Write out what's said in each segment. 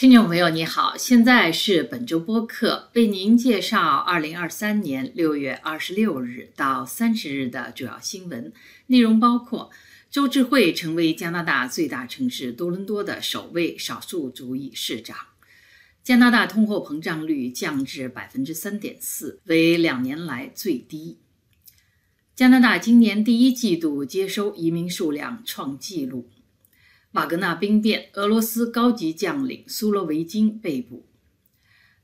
听众朋友，你好，现在是本周播客，为您介绍二零二三年六月二十六日到三十日的主要新闻。内容，包括周志慧成为加拿大最大城市多伦多的首位少数族裔市长；加拿大通货膨胀率降至百分之三点四，为两年来最低；加拿大今年第一季度接收移民数量创纪录。瓦格纳兵变，俄罗斯高级将领苏罗维金被捕。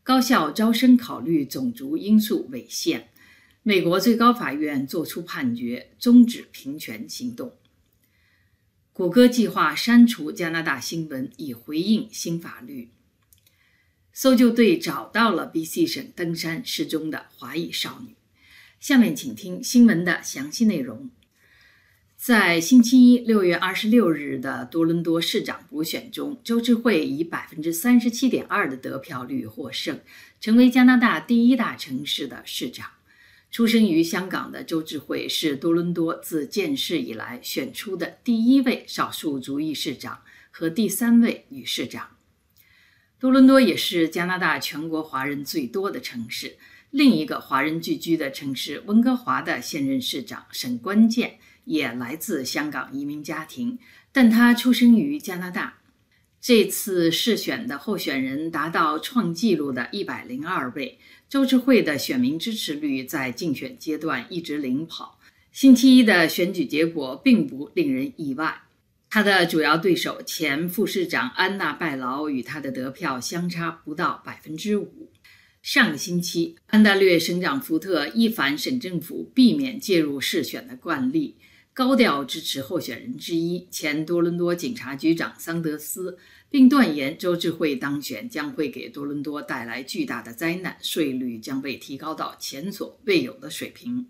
高校招生考虑种族因素违宪。美国最高法院作出判决，终止平权行动。谷歌计划删除加拿大新闻，以回应新法律。搜救队找到了 BC 省登山失踪的华裔少女。下面请听新闻的详细内容。在星期一六月二十六日的多伦多市长补选中，周志慧以百分之三十七点二的得票率获胜，成为加拿大第一大城市的市长。出生于香港的周志慧是多伦多自建市以来选出的第一位少数族裔市长和第三位女市长。多伦多也是加拿大全国华人最多的城市。另一个华人聚居的城市温哥华的现任市长沈关键。也来自香港移民家庭，但他出生于加拿大。这次试选的候选人达到创纪录的一百零二位。周志慧的选民支持率在竞选阶段一直领跑。星期一的选举结果并不令人意外，他的主要对手前副市长安娜拜劳与他的得票相差不到百分之五。上个星期，安大略省长福特一反省政府避免介入试选的惯例。高调支持候选人之一前多伦多警察局长桑德斯，并断言周志慧当选将会给多伦多带来巨大的灾难，税率将被提高到前所未有的水平。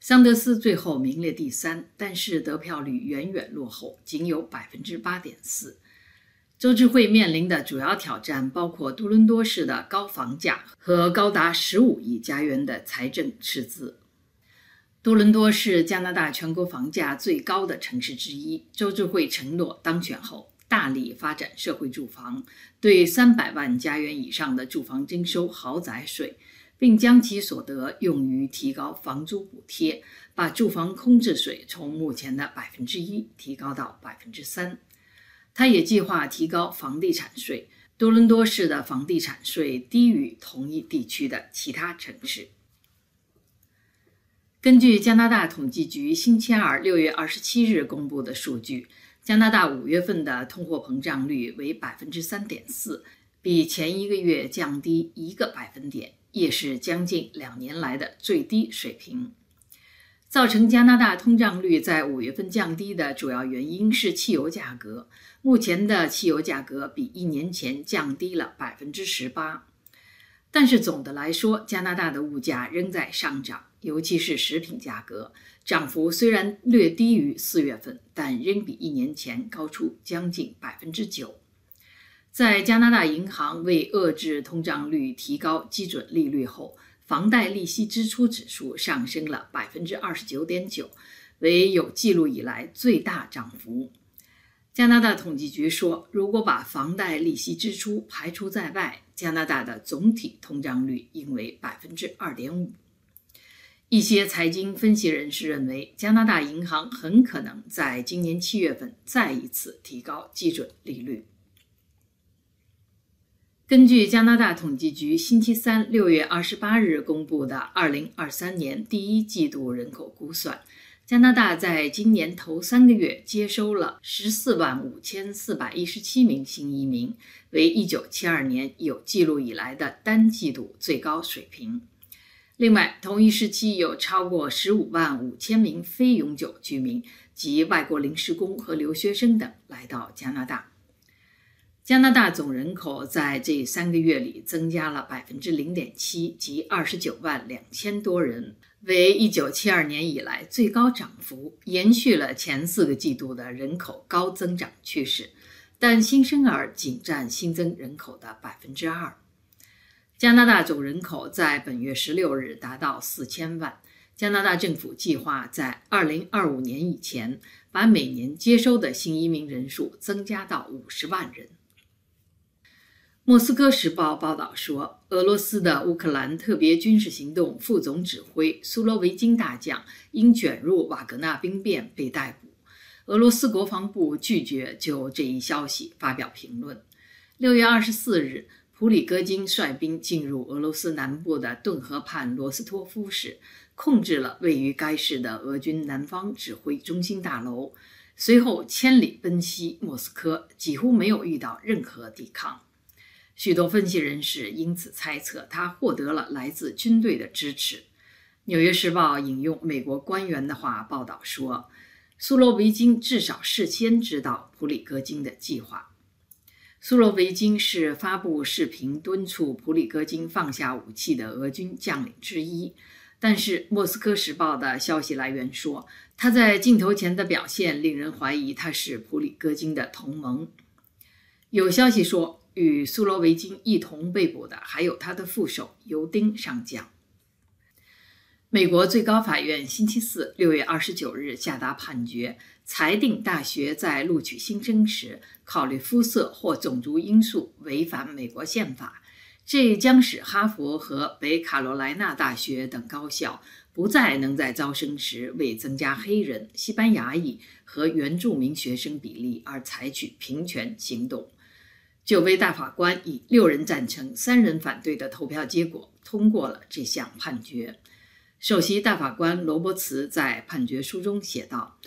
桑德斯最后名列第三，但是得票率远远落后，仅有百分之八点四。周志慧面临的主要挑战包括多伦多市的高房价和高达十五亿加元的财政赤字。多伦多是加拿大全国房价最高的城市之一。周志慧承诺当选后大力发展社会住房，对三百万加元以上的住房征收豪宅税，并将其所得用于提高房租补贴，把住房空置税从目前的百分之一提高到百分之三。他也计划提高房地产税。多伦多市的房地产税低于同一地区的其他城市。根据加拿大统计局星期二六月二十七日公布的数据，加拿大五月份的通货膨胀率为百分之三点四，比前一个月降低一个百分点，也是将近两年来的最低水平。造成加拿大通胀率在五月份降低的主要原因是汽油价格，目前的汽油价格比一年前降低了百分之十八。但是总的来说，加拿大的物价仍在上涨，尤其是食品价格涨幅虽然略低于四月份，但仍比一年前高出将近百分之九。在加拿大银行为遏制通胀率提高基准利率后，房贷利息支出指数上升了百分之二十九点九，为有记录以来最大涨幅。加拿大统计局说，如果把房贷利息支出排除在外，加拿大的总体通胀率应为百分之二点五。一些财经分析人士认为，加拿大银行很可能在今年七月份再一次提高基准利率。根据加拿大统计局星期三六月二十八日公布的二零二三年第一季度人口估算。加拿大在今年头三个月接收了十四万五千四百一十七名新移民，为一九七二年有记录以来的单季度最高水平。另外，同一时期有超过十五万五千名非永久居民及外国临时工和留学生等来到加拿大。加拿大总人口在这三个月里增加了百分之零点七，即二十九万两千多人。为一九七二年以来最高涨幅，延续了前四个季度的人口高增长趋势，但新生儿仅占新增人口的百分之二。加拿大总人口在本月十六日达到四千万。加拿大政府计划在二零二五年以前，把每年接收的新移民人数增加到五十万人。莫斯科时报报道说，俄罗斯的乌克兰特别军事行动副总指挥苏罗维金大将因卷入瓦格纳兵变被逮捕。俄罗斯国防部拒绝就这一消息发表评论。六月二十四日，普里戈金率兵进入俄罗斯南部的顿河畔罗斯托夫市，控制了位于该市的俄军南方指挥中心大楼，随后千里奔袭莫斯科，几乎没有遇到任何抵抗。许多分析人士因此猜测，他获得了来自军队的支持。《纽约时报》引用美国官员的话报道说，苏罗维金至少事先知道普里戈金的计划。苏罗维金是发布视频敦促普里戈金放下武器的俄军将领之一，但是《莫斯科时报》的消息来源说，他在镜头前的表现令人怀疑他是普里戈金的同盟。有消息说。与苏罗维金一同被捕的还有他的副手尤丁上将。美国最高法院星期四六月二十九日下达判决，裁定大学在录取新生时考虑肤色或种族因素违反美国宪法，这将使哈佛和北卡罗来纳大学等高校不再能在招生时为增加黑人、西班牙裔和原住民学生比例而采取平权行动。九位大法官以六人赞成、三人反对的投票结果通过了这项判决。首席大法官罗伯茨在判决书中写道：“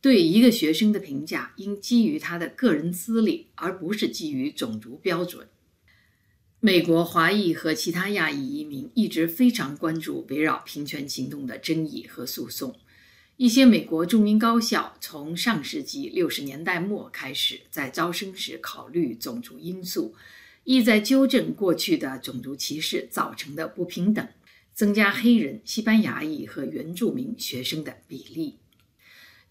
对一个学生的评价应基于他的个人资历，而不是基于种族标准。”美国华裔和其他亚裔移民一直非常关注围绕平权行动的争议和诉讼。一些美国著名高校从上世纪六十年代末开始，在招生时考虑种族因素，意在纠正过去的种族歧视造成的不平等，增加黑人、西班牙裔和原住民学生的比例。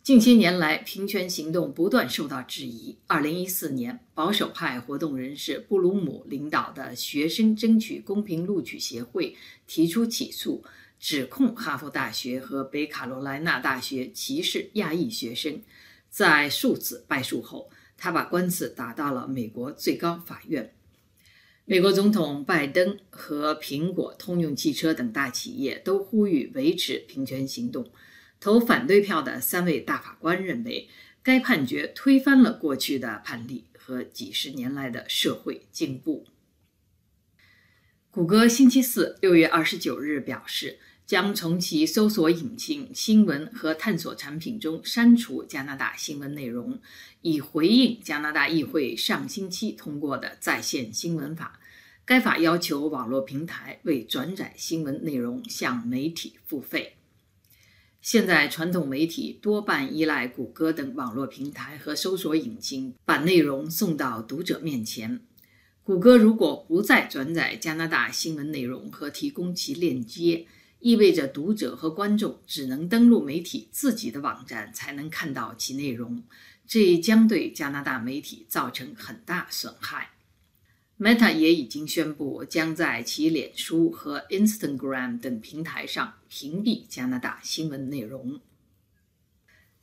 近些年来，平权行动不断受到质疑。二零一四年，保守派活动人士布鲁姆领导的学生争取公平录取协会提出起诉。指控哈佛大学和北卡罗来纳大学歧视亚裔学生，在数次败诉后，他把官司打到了美国最高法院。美国总统拜登和苹果、通用汽车等大企业都呼吁维持平权行动。投反对票的三位大法官认为，该判决推翻了过去的判例和几十年来的社会进步。谷歌星期四六月二十九日表示。将从其搜索引擎新闻和探索产品中删除加拿大新闻内容，以回应加拿大议会上星期通过的在线新闻法。该法要求网络平台为转载新闻内容向媒体付费。现在，传统媒体多半依赖谷歌等网络平台和搜索引擎把内容送到读者面前。谷歌如果不再转载加拿大新闻内容和提供其链接，意味着读者和观众只能登录媒体自己的网站才能看到其内容，这将对加拿大媒体造成很大损害。Meta 也已经宣布将在其脸书和 Instagram 等平台上屏蔽加拿大新闻内容。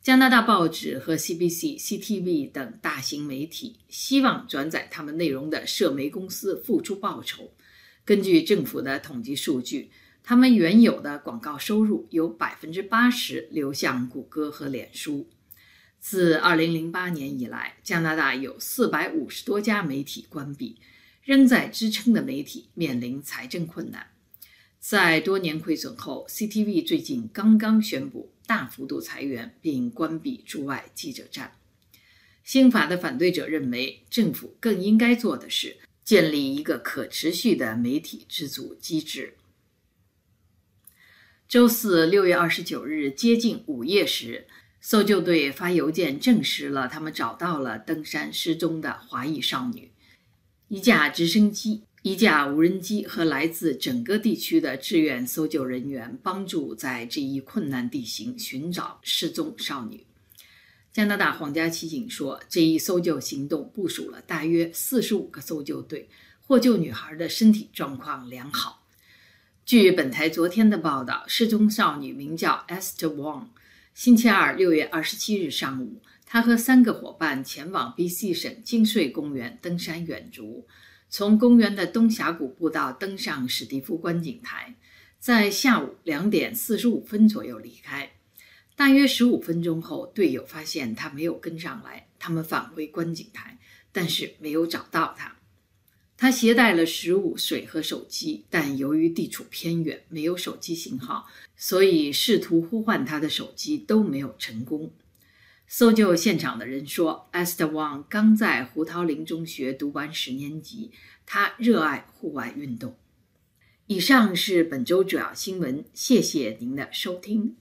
加拿大报纸和 CBC、CTV 等大型媒体希望转载他们内容的社媒公司付出报酬。根据政府的统计数据。他们原有的广告收入有百分之八十流向谷歌和脸书。自二零零八年以来，加拿大有四百五十多家媒体关闭，仍在支撑的媒体面临财政困难。在多年亏损后，CTV 最近刚刚宣布大幅度裁员并关闭驻外记者站。新法的反对者认为，政府更应该做的是建立一个可持续的媒体自主机制。周四六月二十九日接近午夜时，搜救队发邮件证实了他们找到了登山失踪的华裔少女。一架直升机、一架无人机和来自整个地区的志愿搜救人员帮助在这一困难地形寻找失踪少女。加拿大皇家骑警说，这一搜救行动部署了大约四十五个搜救队，获救女孩的身体状况良好。据本台昨天的报道，失踪少女名叫 Esther Wong。星期二，六月二十七日上午，她和三个伙伴前往 BC 省金穗公园登山远足。从公园的东峡谷步道登上史蒂夫观景台，在下午两点四十五分左右离开。大约十五分钟后，队友发现他没有跟上来，他们返回观景台，但是没有找到他。他携带了食物、水和手机，但由于地处偏远，没有手机信号，所以试图呼唤他的手机都没有成功。搜救现场的人说，Esther Wang 刚在胡桃林中学读完十年级，他热爱户外运动。以上是本周主要新闻，谢谢您的收听。